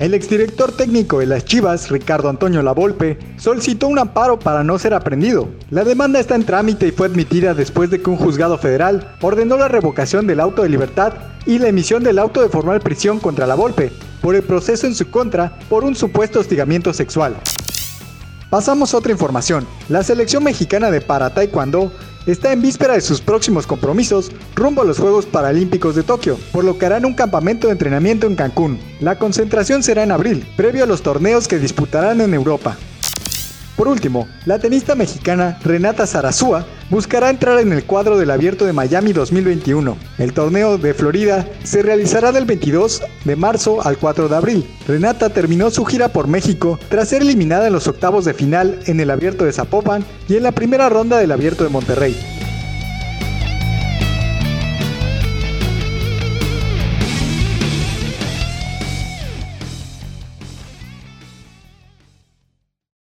El exdirector técnico de las Chivas, Ricardo Antonio Lavolpe, solicitó un amparo para no ser aprendido. La demanda está en trámite y fue admitida después de que un juzgado federal ordenó la revocación del auto de libertad y la emisión del auto de formal prisión contra Lavolpe por el proceso en su contra por un supuesto hostigamiento sexual. Pasamos a otra información. La selección mexicana de para taekwondo está en víspera de sus próximos compromisos rumbo a los Juegos Paralímpicos de Tokio, por lo que harán un campamento de entrenamiento en Cancún. La concentración será en abril, previo a los torneos que disputarán en Europa. Por último, la tenista mexicana Renata Zarazúa buscará entrar en el cuadro del Abierto de Miami 2021. El torneo de Florida se realizará del 22 de marzo al 4 de abril. Renata terminó su gira por México tras ser eliminada en los octavos de final en el Abierto de Zapopan y en la primera ronda del Abierto de Monterrey.